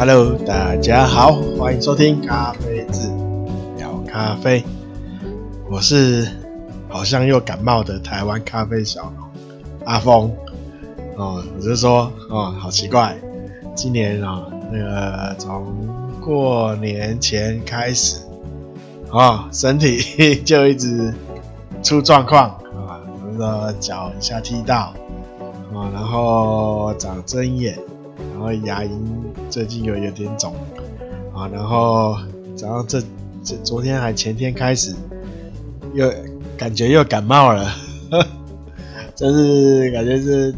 Hello，大家好，欢迎收听咖啡志聊咖啡。我是好像又感冒的台湾咖啡小农阿峰。哦，我就说哦，好奇怪，今年啊、那个从过年前开始啊、身体就一直出状况啊，比如说脚一下踢到啊、然后长针眼。然后牙龈最近有有点肿啊，然后然后这这昨天还前天开始又感觉又感冒了，真是感觉是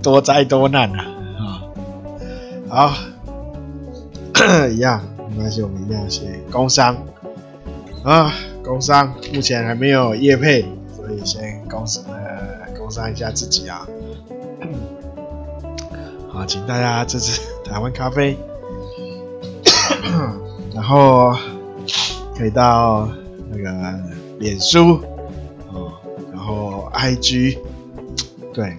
多灾多难啊啊！好，一样没关系，我们一样先工伤啊，工商目前还没有业配，所以先工呃工商一下自己啊。请大家支持 台湾咖啡，然后可以到那个脸书哦，然后 IG，对，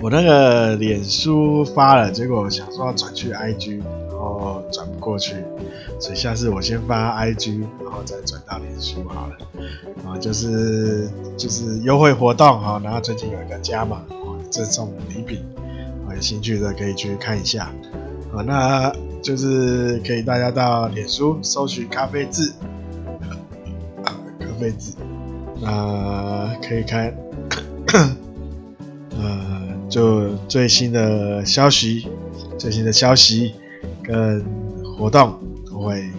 我那个脸书发了，结果想说要转去 IG，然后转不过去，所以下次我先发 IG，然后再转到脸书好了。啊，就是就是优惠活动哈，然后最近有一个加码哦，赠送礼品。有兴趣的可以去看一下，啊，那就是可以大家到脸书搜寻咖啡志，咖啡志，那可以看，呃，就最新的消息，最新的消息跟活动都会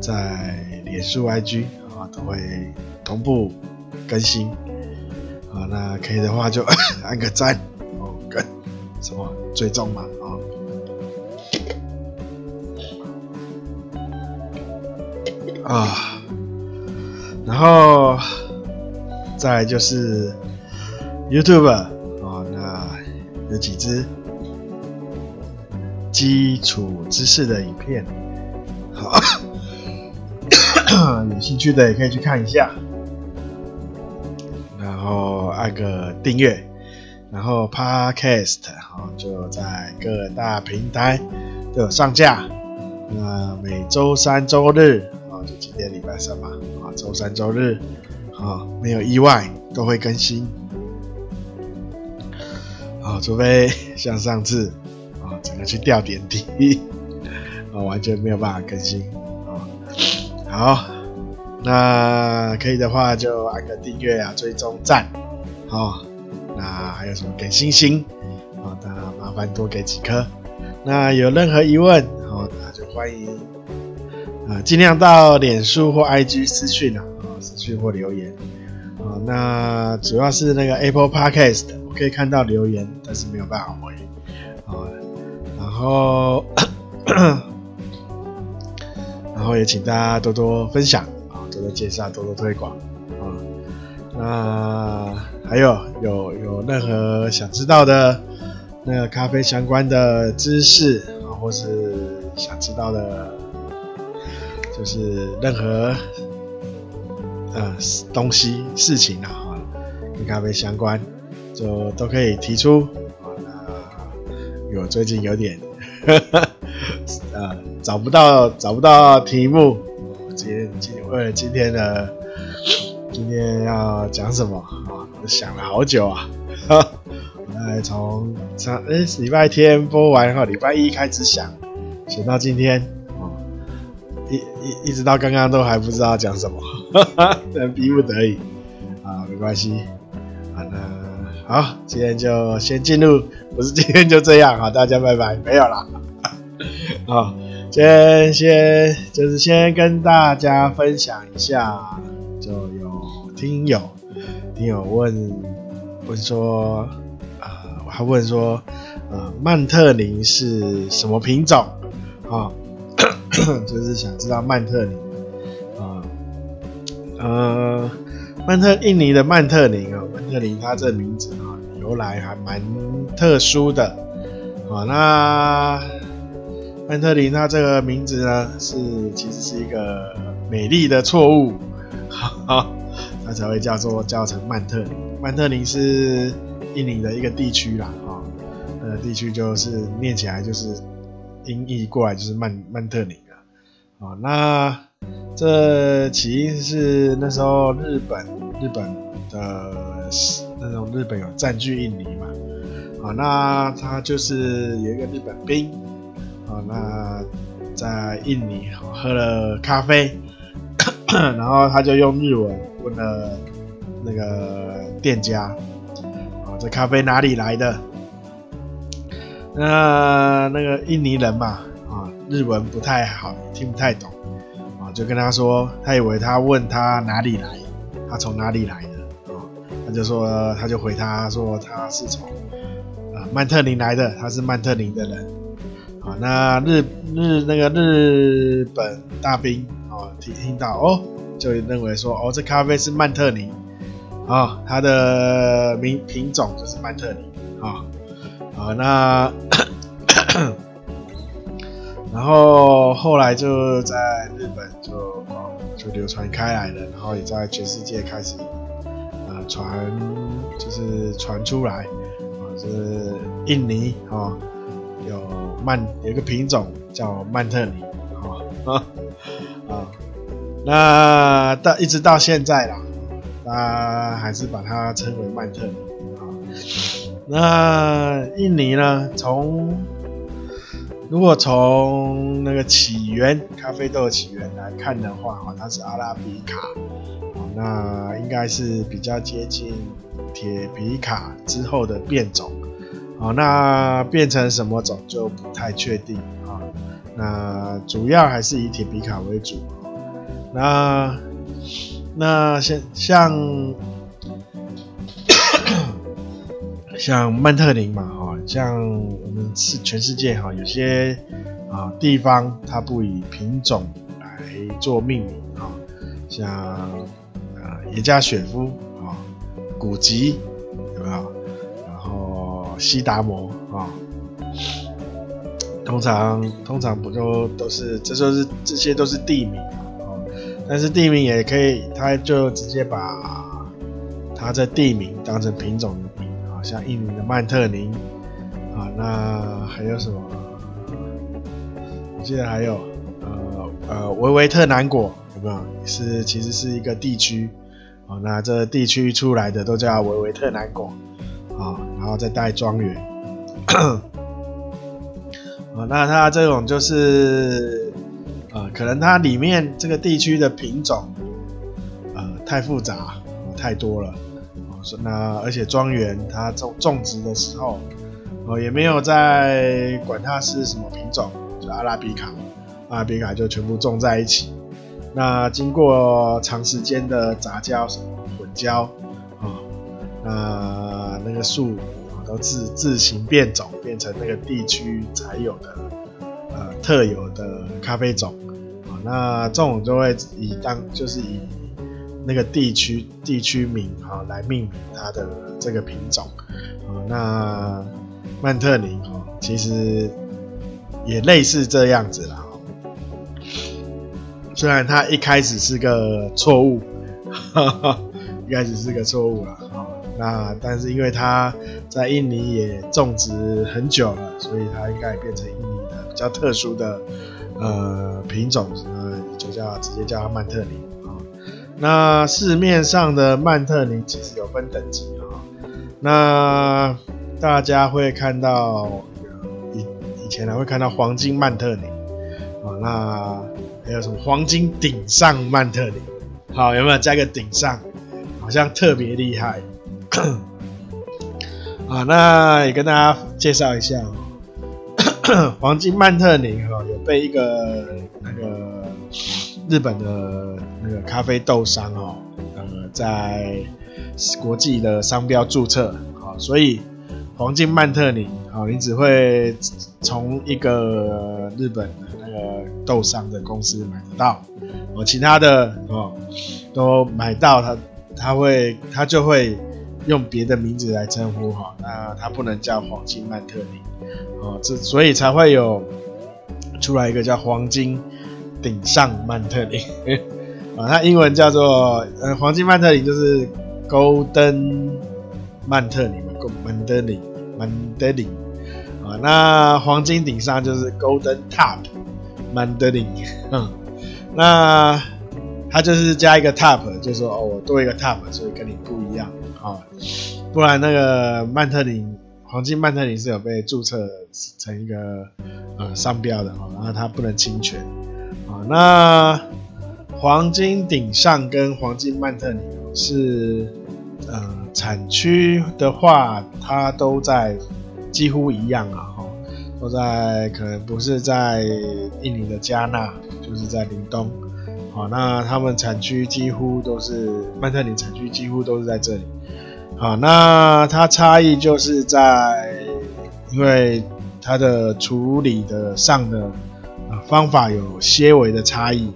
在脸书 IG 啊都会同步更新，啊，那可以的话就 按个赞。什么追踪嘛啊。啊，然后再就是 YouTube 啊，那有几支基础知识的影片，好，有兴趣的也可以去看一下，然后按个订阅。然后 Podcast 哦，就在各大平台都有上架。那每周三、周日啊，就今天礼拜三嘛啊，周三、周日啊，没有意外都会更新。啊，除非像上次啊，整个去吊点滴啊，完全没有办法更新啊。好，那可以的话就按个订阅啊，追踪赞，好。那还有什么给星星啊？那麻烦多给几颗。那有任何疑问，好，那就欢迎啊，尽量到脸书或 IG 私讯啊，私讯或留言啊。那主要是那个 Apple Podcast，我可以看到留言，但是没有办法回啊。然后，然后也请大家多多分享啊，多多介绍，多多推广啊。那。还有有有任何想知道的那个咖啡相关的知识啊，或是想知道的，就是任何呃东西事情啊，跟咖啡相关，就都可以提出啊。那我最近有点呵呵 呃找不到找不到题目，今天今为了今天的今天要讲什么啊？想了好久啊，哈，来从上哎礼拜天播完后，礼拜一开始想，想到今天哦，一一一直到刚刚都还不知道讲什么，哈 哈，但逼不得已。啊，没关系。啊，那好，今天就先进入，不是今天就这样，啊，大家拜拜，没有啦，好，先先就是先跟大家分享一下，就有听友。听友问问说，啊、呃，我还问说，呃，曼特宁是什么品种？啊、就是想知道曼特宁，啊、呃，曼特印尼的曼特宁啊，曼特宁它这名字啊，由来还蛮特殊的，啊、那曼特宁它这个名字呢，是其实是一个美丽的错误，哈哈。它才会叫做叫成曼特宁。曼特宁是印尼的一个地区啦，啊、哦，呃，地区就是念起来就是音译过来就是曼曼特宁啊。啊，那这起因是那时候日本日本的那种日本有占据印尼嘛。啊，那他就是有一个日本兵啊，那在印尼喝了咖啡，然后他就用日文问了那个店家啊。这咖啡哪里来的？那那个印尼人嘛，啊，日文不太好，听不太懂，啊，就跟他说，他以为他问他哪里来，他从哪里来的，啊，他就说，他就回他说他是从啊曼特宁来的，他是曼特宁的人，啊，那日日那个日本大兵啊听听到哦，就认为说哦，这咖啡是曼特宁。啊、它的名品种就是曼特宁啊，啊、那 然后后来就在日本就哦就流传开来了，然后也在全世界开始啊传，就是传出来啊，就是印尼啊有曼有一个品种叫曼特宁啊啊，那到一直到现在啦。那还是把它称为曼特宁啊。那印尼呢？从如果从那个起源，咖啡豆的起源来看的话，哈，它是阿拉比卡，那应该是比较接近铁皮卡之后的变种，好，那变成什么种就不太确定啊。那主要还是以铁皮卡为主，那。那像像像曼特宁嘛，哈，像我们是全世界哈，有些啊地方它不以品种来做命名啊，像啊耶加雪夫啊、古吉有没有？然后西达摩啊，通常通常不都都是，这都是这些都是地名。但是地名也可以，他就直接把他这地名当成品种的名啊，像印尼的曼特宁啊，那还有什么？我记得还有呃呃维维特南果有没有？是其实是一个地区啊，那这地区出来的都叫维维特南果啊，然后再带庄园 啊，那它这种就是。呃，可能它里面这个地区的品种，呃，太复杂，太多了，呃，那而且庄园它种种植的时候，呃，也没有在管它是什么品种，就阿拉比卡，阿拉比卡就全部种在一起。那经过长时间的杂交什么混交，啊，那那个树都自自行变种，变成那个地区才有的呃特有的咖啡种。那这种就会以当就是以那个地区地区名哈来命名它的这个品种啊。那曼特宁哈其实也类似这样子啦。虽然它一开始是个错误，一开始是个错误了啊。那但是因为它在印尼也种植很久了，所以它应该也变成印尼的比较特殊的。呃，品种，就叫直接叫它曼特宁啊。那市面上的曼特宁其实有分等级啊。那大家会看到以以前呢会看到黄金曼特宁啊，那还有什么黄金顶上曼特宁？好，有没有加个顶上？好像特别厉害啊。那也跟大家介绍一下。黄金曼特宁哈有被一个那个日本的那个咖啡豆商哦，呃，在国际的商标注册啊，所以黄金曼特宁啊，你只会从一个日本的那个豆商的公司买得到，哦，其他的哦都买到它，它会它就会用别的名字来称呼哈，那它不能叫黄金曼特宁。哦，这所以才会有出来一个叫黄金顶上曼特林。啊，它英文叫做呃黄金曼特林就是 Golden 曼特宁嘛，曼德林曼德林啊，那黄金顶上就是 Golden Top Mandarin，嗯，那它就是加一个 Top，就说哦，我多一个 Top，所以跟你不一样。啊，不然那个曼特林黄金曼特林是有被注册成一个呃商标的哈，然后它不能侵权。那黄金顶上跟黄金曼特林是呃产区的话，它都在。几乎一样啊，哈，都在可能不是在印尼的加纳，就是在林东，好，那他们产区几乎都是曼特宁产区几乎都是在这里，好，那它差异就是在，因为它的处理的上的方法有些微的差异，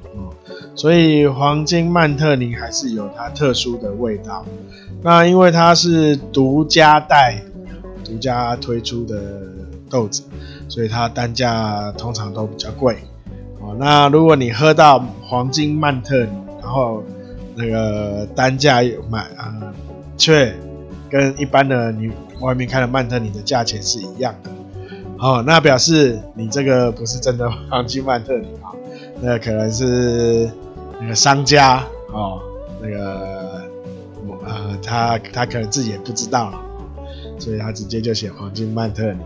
所以黄金曼特宁还是有它特殊的味道，那因为它是独家代。独家推出的豆子，所以它单价通常都比较贵。哦，那如果你喝到黄金曼特宁，然后那个单价买啊，却跟一般的你外面开的曼特宁的价钱是一样的，哦，那表示你这个不是真的黄金曼特宁啊，那可能是那个商家哦，那个呃，他他可能自己也不知道。所以他直接就写黄金曼特宁。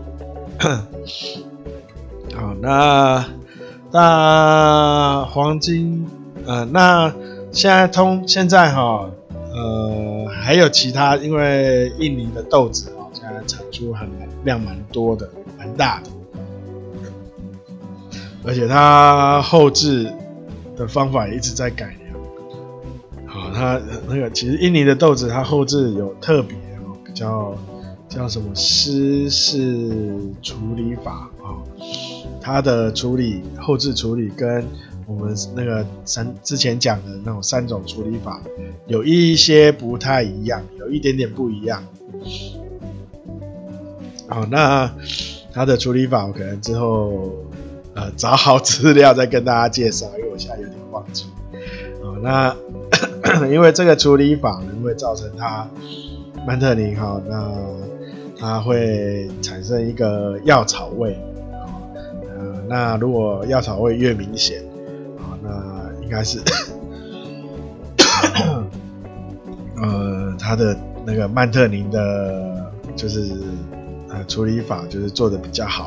好，那那黄金，呃，那现在通现在哈，呃，还有其他，因为印尼的豆子哦，现在产出很量蛮多的，大的，而且它后置的方法也一直在改良。好，它那个其实印尼的豆子它后置有特别哦，比较。叫什么湿式处理法啊、哦？它的处理后置处理跟我们那个三之前讲的那种三种处理法有一些不太一样，有一点点不一样。好、那它的处理法我可能之后呃找好资料再跟大家介绍，因为我现在有点忘记。哦，那 因为这个处理法呢会造成它曼特宁哈那。它会产生一个药草味，呃，那如果药草味越明显，啊，那应该是，呃，它的那个曼特宁的，就是处理法就是做的比较好，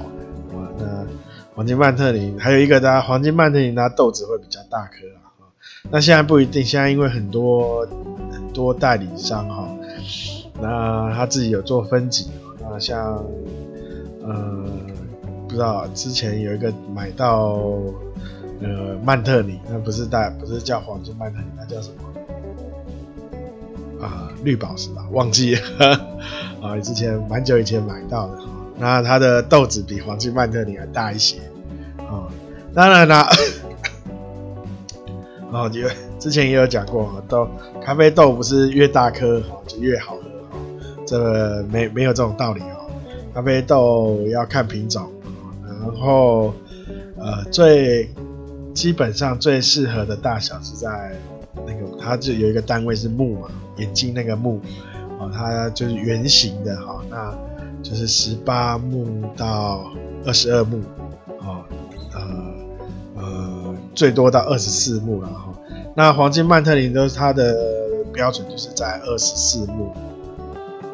啊，那黄金曼特宁还有一个它黄金曼特宁它豆子会比较大颗啊，那现在不一定，现在因为很多很多代理商哈。那他自己有做分级，那像，呃，不知道之前有一个买到，呃，曼特宁，那不是带，不是叫黄金曼特宁，那叫什么？啊，绿宝石吧，忘记了，啊，之前蛮久以前买到的，那它的豆子比黄金曼特尼还大一些，啊，当然啦，哦，因为之前也有讲过，豆咖啡豆不是越大颗就越好喝。这个没没有这种道理哦，咖啡豆要看品种，然后呃最基本上最适合的大小是在那个它就有一个单位是目嘛，眼睛那个目哦，它就是圆形的哈，那就是十八目到二十二目，哦呃呃最多到二十四目了哈，那黄金曼特林都是它的标准就是在二十四目。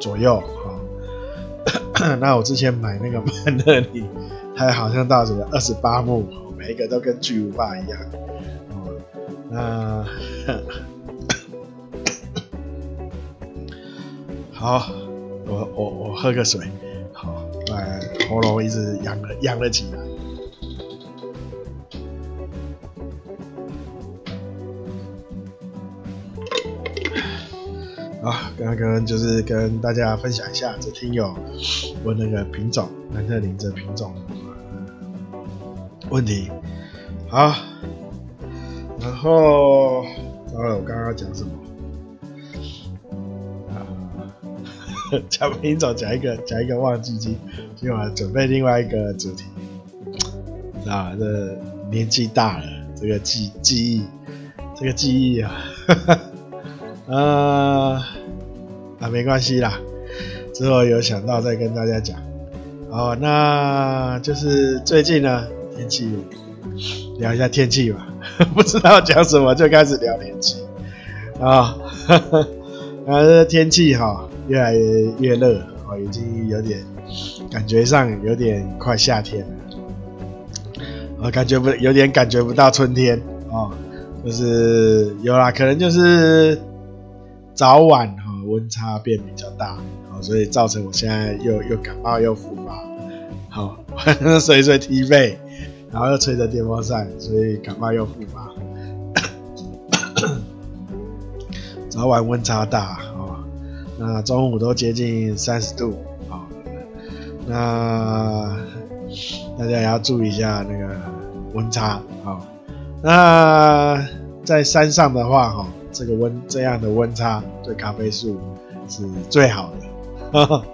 左右哈，那我之前买那个 曼特林，它好像到什么二十八目，每一个都跟巨无霸一样。哦，那 好，我我我喝个水，好，来喉咙一直痒了痒了起来。啊，刚刚就是跟大家分享一下，这听友问那个品种曼特林这品种问题。好，然后，糟了，我刚刚讲什么？讲品种讲一个讲一个忘记记，今晚准备另外一个主题。啊，这年纪大了，这个记记忆，这个记忆啊。呵呵呃，啊，没关系啦，之后有想到再跟大家讲。哦，那就是最近呢，天气聊一下天气吧。不知道讲什么，就开始聊天气啊。然 后这天气哈，越来越热，哦，已经有点感觉上有点快夏天了。我感觉不有点感觉不到春天哦，就是有啦，可能就是早晚哈温差变比较大。所以造成我现在又又感冒又复发，好，随随踢背，然后又吹着电风扇，所以感冒又复发。早晚温差大、那中午都接近三十度啊、那大家也要注意一下那个温差啊、那在山上的话哈、这个温这样的温差对咖啡树是最好的。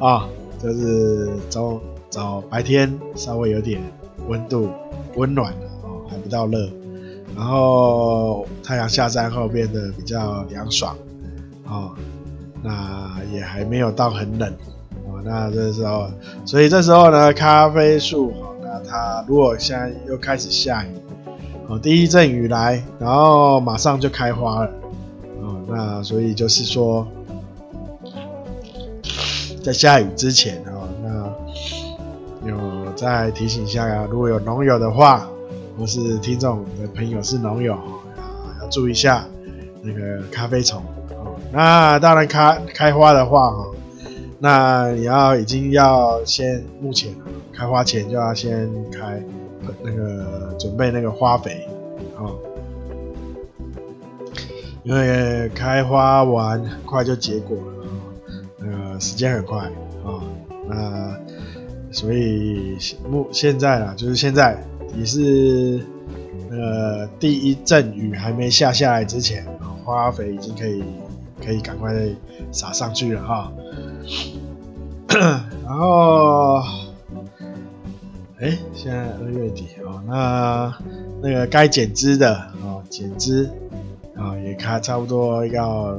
啊，就是早早白天稍微有点温度温暖的哦，还不到热，然后太阳下山后变得比较凉爽，哦，那也还没有到很冷，哦，那这时候，所以这时候呢，咖啡树，哦，那它如果现在又开始下雨，哦，第一阵雨来，然后马上就开花了，哦，那所以就是说。在下雨之前哦，那有再提醒一下啊，如果有农友的话，或是听众的朋友是农友啊，要注意一下那个咖啡虫。那当然开开花的话哈，那你要已经要先目前开花前就要先开那个准备那个花肥哦，因为开花完很快就结果了。呃，时间很快啊、那所以目现在啊，就是现在也是呃第一阵雨还没下下来之前，花肥已经可以可以赶快撒上去了哈、然后，哎，现在二月底哦，那那个该剪枝的哦，剪枝啊、也开差不多要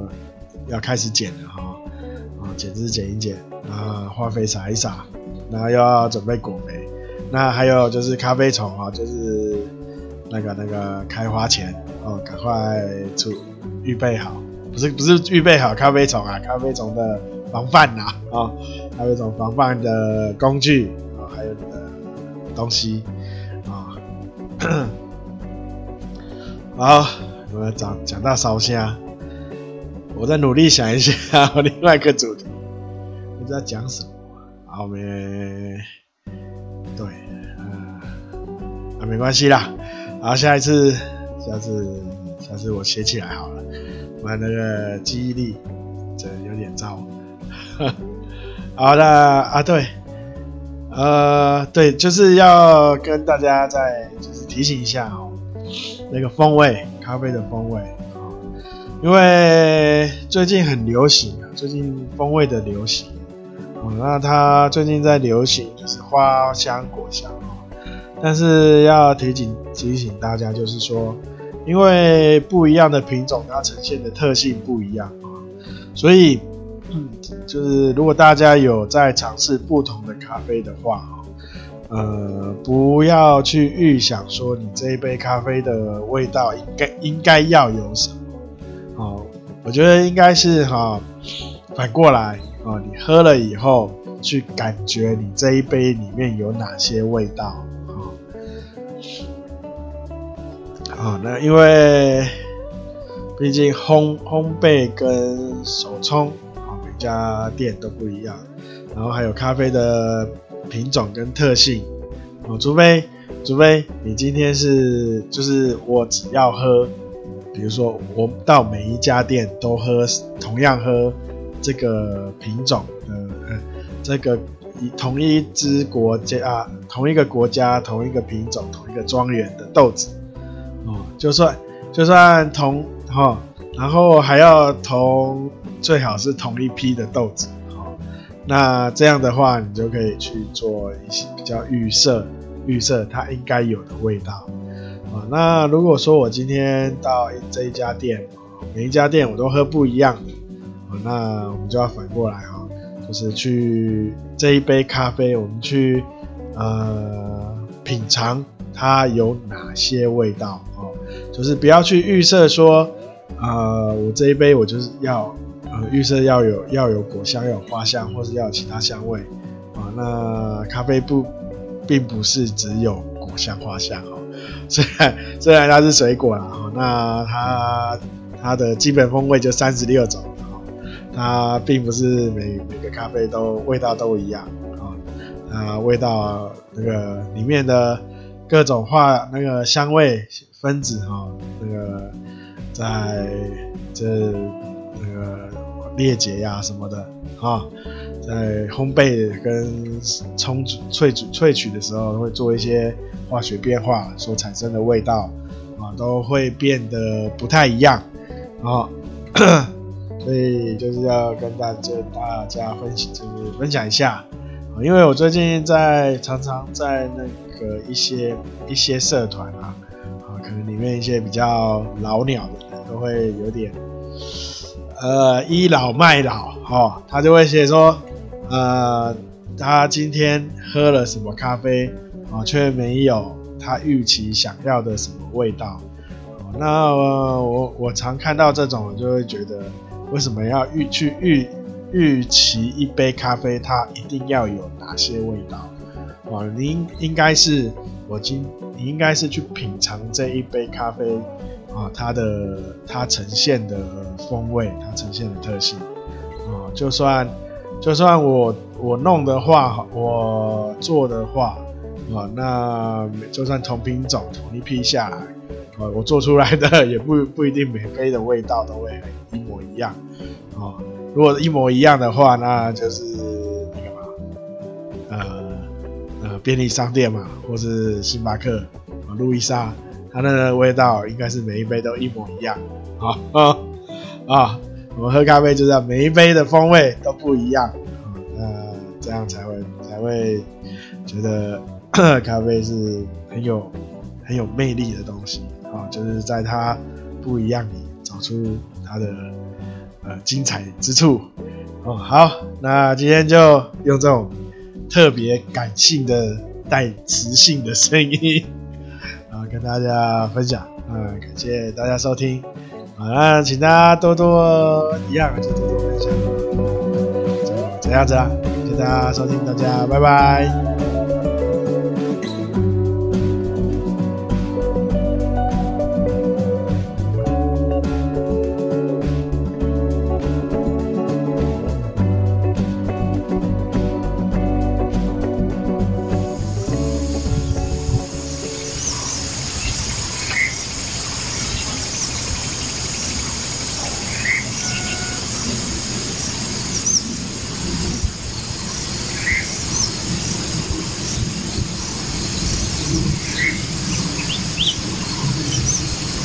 要开始剪了哈。哦剪枝剪一剪啊，化肥撒一撒，然后要准备果肥。那还有就是咖啡虫啊，就是那个那个开花前哦，赶快出预备好，不是不是预备好咖啡虫啊，咖啡虫的防范呐啊，咖啡虫防范的工具啊，还有你的东西啊。好，我们讲讲到烧虾。我在努力想一下 我另外一个主题，不知道讲什么。好没？对，嗯、呃，啊，没关系啦。好，下一次，下次，下次我写起来好了。我那个记忆力这有点糟。好的啊，对，呃，对，就是要跟大家再就是提醒一下哦，那个风味，咖啡的风味啊。因为最近很流行啊，最近风味的流行，哦，那它最近在流行就是花香果香哦，但是要提醒提醒大家，就是说，因为不一样的品种，它呈现的特性不一样，所以，就是如果大家有在尝试不同的咖啡的话，呃，不要去预想说你这一杯咖啡的味道应该应该要有什么。哦，我觉得应该是哈、反过来哦，你喝了以后去感觉你这一杯里面有哪些味道啊？那因为毕竟烘烘焙跟手冲啊、每家店都不一样，然后还有咖啡的品种跟特性哦，除非除非你今天是就是我只要喝。比如说，我到每一家店都喝同样喝这个品种的，这个一同一支国家啊，同一个国家、同一个品种、同一个庄园的豆子，就算就算同哈、哦，然后还要同最好是同一批的豆子，哦，那这样的话，你就可以去做一些比较预设预设它应该有的味道啊。那如果说我今天到这一家店，每一家店我都喝不一样的，那我们就要反过来哈，就是去这一杯咖啡，我们去呃品尝它有哪些味道，就是不要去预设说，呃，我这一杯我就是要呃预设要有要有果香，要有花香，或是要有其他香味啊。那咖啡不并不是只有果香花香哦，虽然虽然它是水果啦，哦，那它它的基本风味就三十六种。它并不是每每个咖啡都味道都一样啊，啊，味道那个里面的各种化那个香味分子哈，那个在这那个裂解呀什么的啊，在烘焙跟冲煮萃取萃取的时候会做一些化学变化所产生的味道啊，都会变得不太一样啊。所以就是要跟大家大家分享，就是分享一下啊，因为我最近在常常在那个一些一些社团，啊，可能里面一些比较老鸟的人都会有点，呃，倚老卖老，哈，他就会写说，呃，他今天喝了什么咖啡，啊，却没有他预期想要的什么味道，那我我常看到这种，我就会觉得。为什么要预去预预期一杯咖啡，它一定要有哪些味道？啊，您应该是我今你应该是去品尝这一杯咖啡啊，它的它呈现的风味，它呈现的特性啊，就算就算我我弄的话，我做的话啊，那就算同品种同一批下来。啊，我做出来的 也不不一定每杯的味道都会一模一样，啊，如果一模一样的话，那就是那个嘛，呃便利商店嘛，或是星巴克啊、路易莎，它那个味道应该是每一杯都一模一样，啊啊啊，我们喝咖啡就是要每一杯的风味都不一样，啊，那这样才会才会觉得 咖啡是很有很有魅力的东西。啊，就是在它不一样里找出它的呃精彩之处。哦，好，那今天就用这种特别感性的带磁性的声音啊，跟大家分享。啊，感谢大家收听。好，那请大家多多一样就多多分享。就这样子啦，谢谢大家收听，大家拜拜。